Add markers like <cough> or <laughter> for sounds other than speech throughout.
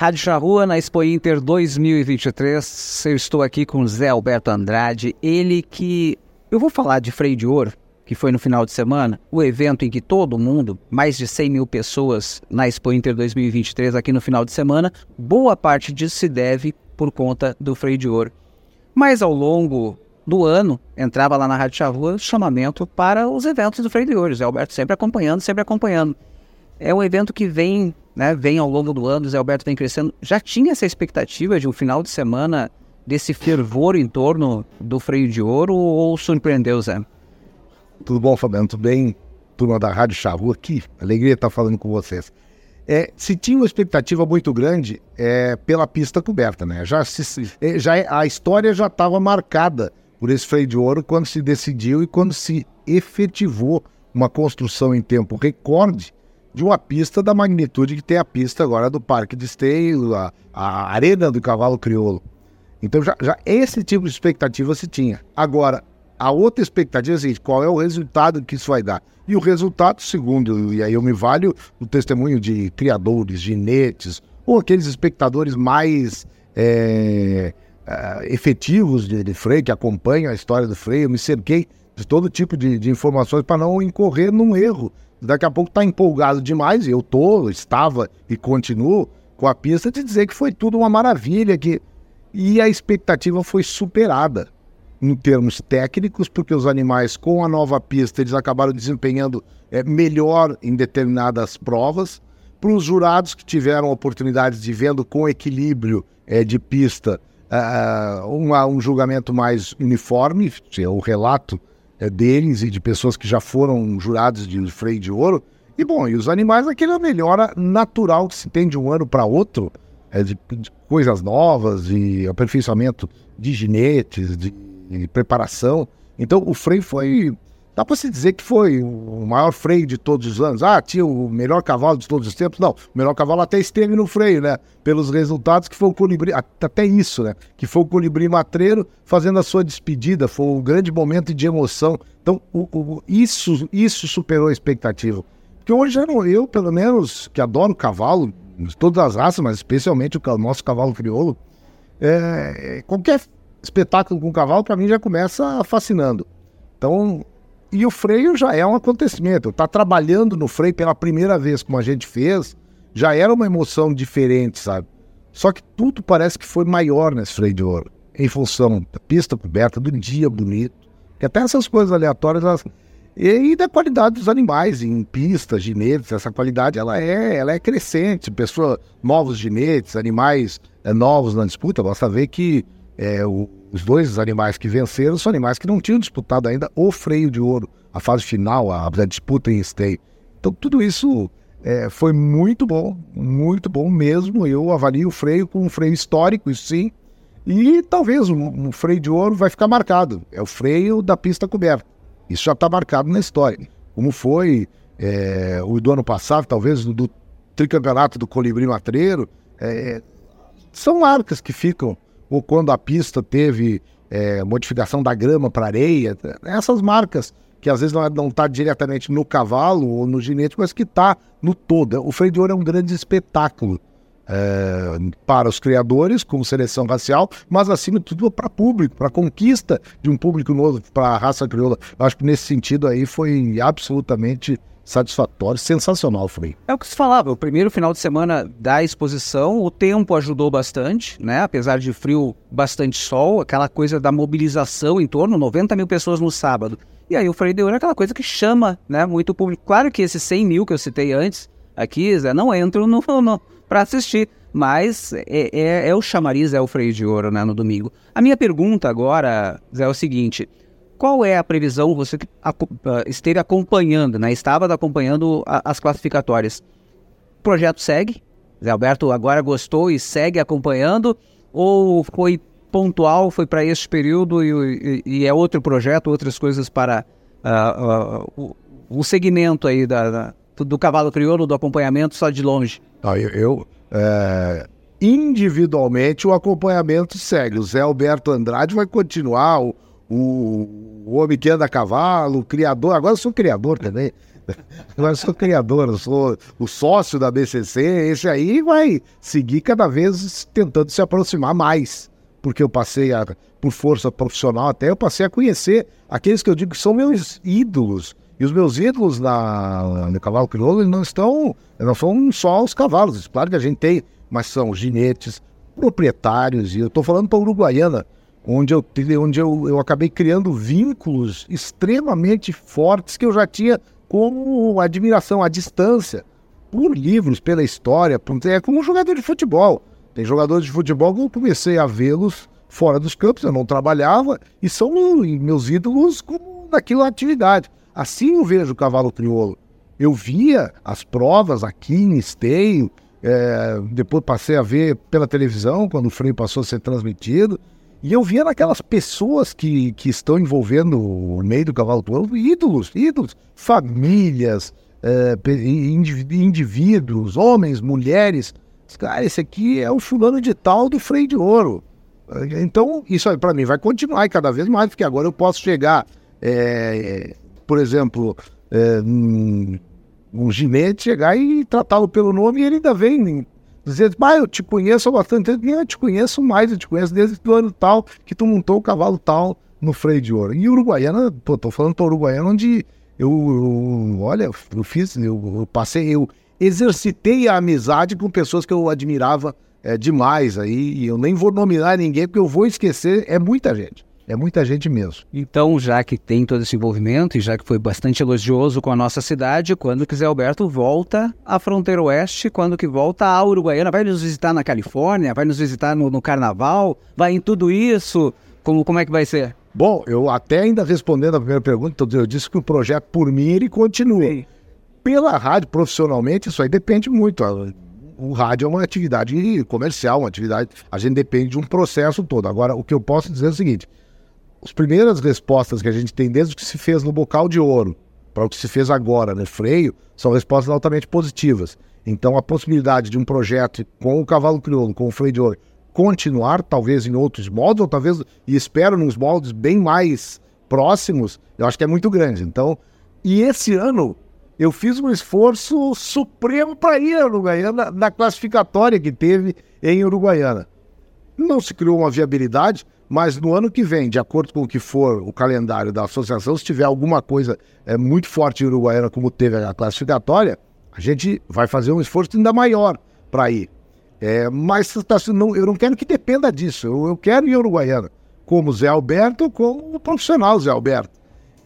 Rádio Charrua na Expo Inter 2023. Eu estou aqui com Zé Alberto Andrade, ele que eu vou falar de freio de ouro, que foi no final de semana, o evento em que todo mundo, mais de 100 mil pessoas na Expo Inter 2023 aqui no final de semana, boa parte disso se deve por conta do freio de ouro. Mas ao longo do ano, entrava lá na Rádio Charrua chamamento para os eventos do freio de ouro. Zé Alberto sempre acompanhando, sempre acompanhando. É um evento que vem né, vem ao longo do ano, o Zé Alberto vem crescendo. Já tinha essa expectativa de um final de semana desse fervor em torno do freio de ouro ou surpreendeu, Zé? Tudo bom, Fabiano? Tudo bem? Turma da Rádio Charrua aqui. Alegria estar falando com vocês. É, se tinha uma expectativa muito grande é, pela pista coberta, né? Já, se, é, já a história já estava marcada por esse freio de ouro quando se decidiu e quando se efetivou uma construção em tempo recorde de uma pista da magnitude que tem a pista agora do Parque de Esteio, a, a Arena do Cavalo Crioulo. Então já, já esse tipo de expectativa se tinha. Agora, a outra expectativa é a qual é o resultado que isso vai dar? E o resultado, segundo, e aí eu me valho do testemunho de criadores, ginetes, ou aqueles espectadores mais é, é, efetivos de, de freio, que acompanham a história do freio, eu me cerquei de todo tipo de, de informações para não incorrer num erro daqui a pouco está empolgado demais, e eu tô, estava e continuo com a pista de dizer que foi tudo uma maravilha, que e a expectativa foi superada em termos técnicos, porque os animais com a nova pista eles acabaram desempenhando é, melhor em determinadas provas. Para os jurados que tiveram oportunidades de vendo com equilíbrio é, de pista uh, uma, um julgamento mais uniforme, o relato é, deles e de pessoas que já foram jurados de freio de ouro. E bom, e os animais, aquela melhora natural que se tem de um ano para outro, é, de, de, coisas novas, e aperfeiçoamento de ginetes, de, de preparação. Então o freio foi Dá para se dizer que foi o maior freio de todos os anos. Ah, tinha o melhor cavalo de todos os tempos. Não, o melhor cavalo até esteve no freio, né? Pelos resultados que foi o colibri, até isso, né? Que foi o colibri matreiro fazendo a sua despedida. Foi um grande momento de emoção. Então, o, o, isso, isso superou a expectativa. Porque hoje eu, pelo menos, que adoro cavalo, todas as raças, mas especialmente o nosso cavalo crioulo, é, qualquer espetáculo com cavalo, para mim, já começa fascinando. Então, e o freio já é um acontecimento. Tá trabalhando no freio pela primeira vez, como a gente fez, já era uma emoção diferente, sabe? Só que tudo parece que foi maior nesse freio de ouro, em função da pista coberta, do dia bonito, que até essas coisas aleatórias, elas... e da qualidade dos animais em pistas, ginetes, essa qualidade ela é, ela é crescente. Pessoa, novos ginetes, animais é, novos na disputa, basta ver que é, o, os dois animais que venceram são animais que não tinham disputado ainda o freio de ouro, a fase final, a, a disputa em esteio. Então tudo isso é, foi muito bom, muito bom mesmo. Eu avalio o freio como um freio histórico, isso sim. E talvez um, um freio de ouro vai ficar marcado. É o freio da pista coberta. Isso já está marcado na história. Como foi é, o do ano passado, talvez do, do tricampeonato do Colibri Matreiro. É, são marcas que ficam ou quando a pista teve é, modificação da grama para areia, essas marcas que às vezes não está diretamente no cavalo ou no ginete, mas que está no todo. O freio de ouro é um grande espetáculo é, para os criadores, como seleção racial, mas acima de tudo para público, para conquista de um público novo para a raça crioula. Eu acho que nesse sentido aí foi absolutamente satisfatório, sensacional foi. É o que se falava, o primeiro final de semana da exposição, o tempo ajudou bastante, né? Apesar de frio, bastante sol, aquela coisa da mobilização em torno, 90 mil pessoas no sábado. E aí o Freio de Ouro é aquela coisa que chama, né, muito público. Claro que esses 100 mil que eu citei antes, aqui, Zé, não entram no, <laughs> no para assistir, mas é, é, é, o chamariz, é o Freio de Ouro, né, no domingo. A minha pergunta agora, Zé, é o seguinte qual é a previsão, você que ah, esteve acompanhando, né? estava acompanhando a, as classificatórias? O projeto segue? Zé Alberto agora gostou e segue acompanhando? Ou foi pontual, foi para este período e, e, e, é outro projeto, outras coisas para uh, uh, o, o, segmento aí da, da, do cavalo crioulo, do acompanhamento só de longe? Ah, eu, eu é, individualmente o acompanhamento segue. O Zé Alberto Andrade vai continuar, o, o, homem que anda a cavalo, o criador. Agora eu sou criador também. <laughs> Agora eu sou criador, eu sou o sócio da BCC. Esse aí vai seguir cada vez tentando se aproximar mais, porque eu passei a, por força profissional até, eu passei a conhecer aqueles que eu digo que são meus ídolos. E os meus ídolos na, no cavalo crioulo não estão, não são só os cavalos. Claro que a gente tem, mas são ginetes, proprietários. E eu estou falando para Uruguaiana, onde eu, onde eu, eu acabei criando vínculos extremamente fortes que eu já tinha como admiração à distância, por livros, pela história, por, é como um jogador de futebol. Tem jogadores de futebol que eu comecei a vê-los fora dos campos, eu não trabalhava, e são meus ídolos como naquela atividade. Assim eu vejo o cavalo crioulo. Eu via as provas aqui em Esteio, é, depois passei a ver pela televisão, quando o freio passou a ser transmitido, e eu via naquelas pessoas que, que estão envolvendo o meio do cavalo crioulo, ídolos, ídolos, famílias, é, indivíduos, homens, mulheres. Cara, esse aqui é o fulano de tal do freio de ouro. Então, isso para mim vai continuar e cada vez mais, porque agora eu posso chegar, é, por exemplo, é, um, um ginete, chegar e tratá-lo pelo nome e ele ainda vem dizer, ah, eu te conheço há bastante tempo, eu te conheço mais, eu te conheço desde o ano tal que tu montou o cavalo tal no freio de ouro. E Uruguaiana, pô, tô falando para Uruguaiana onde eu, eu, olha, eu fiz, eu, eu passei, eu exercitei a amizade com pessoas que eu admirava é demais aí, e eu nem vou nominar ninguém porque eu vou esquecer, é muita gente. É muita gente mesmo. Então, já que tem todo esse envolvimento e já que foi bastante elogioso com a nossa cidade, quando quiser, Alberto, volta à fronteira oeste, quando que volta à Uruguaiana, vai nos visitar na Califórnia, vai nos visitar no, no Carnaval, vai em tudo isso, como, como é que vai ser? Bom, eu até ainda respondendo a primeira pergunta, eu disse que o projeto por mim ele continua. Sim. Pela rádio, profissionalmente, isso aí depende muito o rádio é uma atividade comercial, uma atividade. A gente depende de um processo todo. Agora, o que eu posso dizer é o seguinte: as primeiras respostas que a gente tem desde o que se fez no bocal de ouro para o que se fez agora, né, freio, são respostas altamente positivas. Então, a possibilidade de um projeto com o cavalo crioulo, com o freio de ouro, continuar, talvez em outros moldes, ou talvez, e espero, nos moldes bem mais próximos, eu acho que é muito grande. Então, e esse ano eu fiz um esforço supremo para ir a Uruguaiana na classificatória que teve em Uruguaiana. Não se criou uma viabilidade, mas no ano que vem, de acordo com o que for o calendário da associação, se tiver alguma coisa é, muito forte em Uruguaiana, como teve a classificatória, a gente vai fazer um esforço ainda maior para ir. É, mas tá, não, eu não quero que dependa disso. Eu, eu quero ir a Uruguaiana, como Zé Alberto, como o profissional Zé Alberto.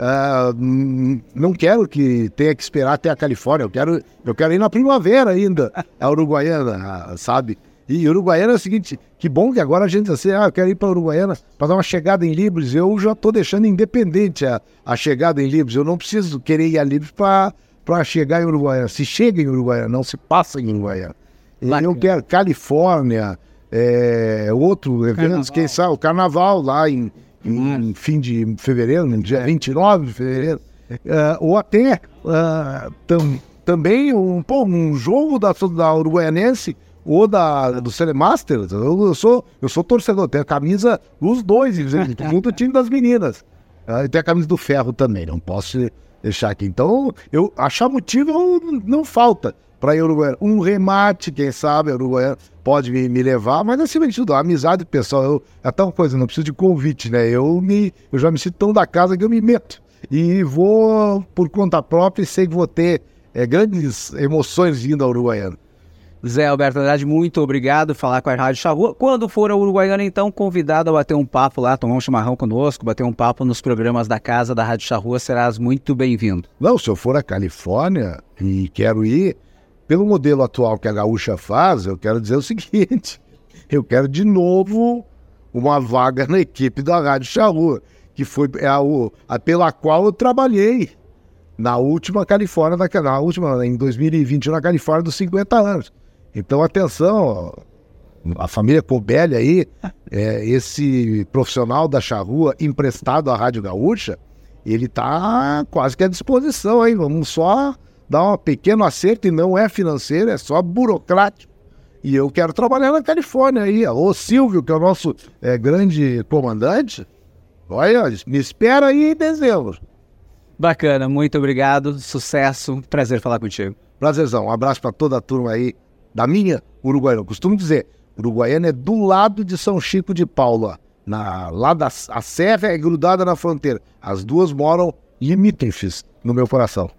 Uh, não quero que tenha que esperar até a Califórnia, eu quero, eu quero ir na primavera ainda, a Uruguaiana, sabe? E Uruguaiana é o seguinte, que bom que agora a gente assim, ah, eu quero ir para Uruguaiana para dar uma chegada em Libres, eu já estou deixando independente a, a chegada em Libres, eu não preciso querer ir a Libres para chegar em Uruguaiana, se chega em Uruguaiana, não se passa em Uruguaiana. Lá, eu quero Califórnia, é, outro evento, quem sabe, o Carnaval lá em em fim de fevereiro, no dia 29 de fevereiro, uh, ou até uh, tam, também um, pô, um jogo da, da Uruguaianense ou da, do Celemaster. Eu, eu, sou, eu sou torcedor, tenho a camisa dos dois, junto <laughs> o time das meninas. Uh, e tem a camisa do Ferro também, não posso deixar aqui. Então, eu achar motivo não falta para Uruguaiana. Um remate, quem sabe, Uruguaiana pode me, me, levar, mas acima de tudo, a amizade pessoal, eu, é tal coisa, não preciso de convite, né? Eu, me, eu já me sinto tão da casa que eu me meto. E vou por conta própria e sei que vou ter é, grandes emoções vindo ao Uruguaiana. Zé Alberto Andrade, muito obrigado por falar com a Rádio Charrua. Quando for ao Uruguaiana, então, convidado a bater um papo lá, tomar um chimarrão conosco, bater um papo nos programas da casa da Rádio Charrua, serás muito bem-vindo. Não, se eu for à Califórnia e quero ir, pelo modelo atual que a Gaúcha faz, eu quero dizer o <laughs> seguinte: eu quero de novo uma vaga na equipe da Rádio Charrua, que foi a, a, pela qual eu trabalhei na última Califórnia, na, na última, em 2020, na Califórnia dos 50 anos. Então, atenção, a família Cobelli aí, <laughs> é, esse profissional da charrua emprestado à Rádio Gaúcha, ele está quase que à disposição aí. Vamos só dá um pequeno acerto e não é financeiro, é só burocrático. E eu quero trabalhar na Califórnia aí. O Silvio, que é o nosso é, grande comandante, Olha, me espera aí em dezembro. Bacana, muito obrigado, sucesso, prazer falar contigo. Prazerzão, um abraço para toda a turma aí da minha Uruguaiana. Eu costumo dizer, Uruguaiana é do lado de São Chico de Paula. Na, lá da a serra é grudada na fronteira. As duas moram limítrofes no meu coração.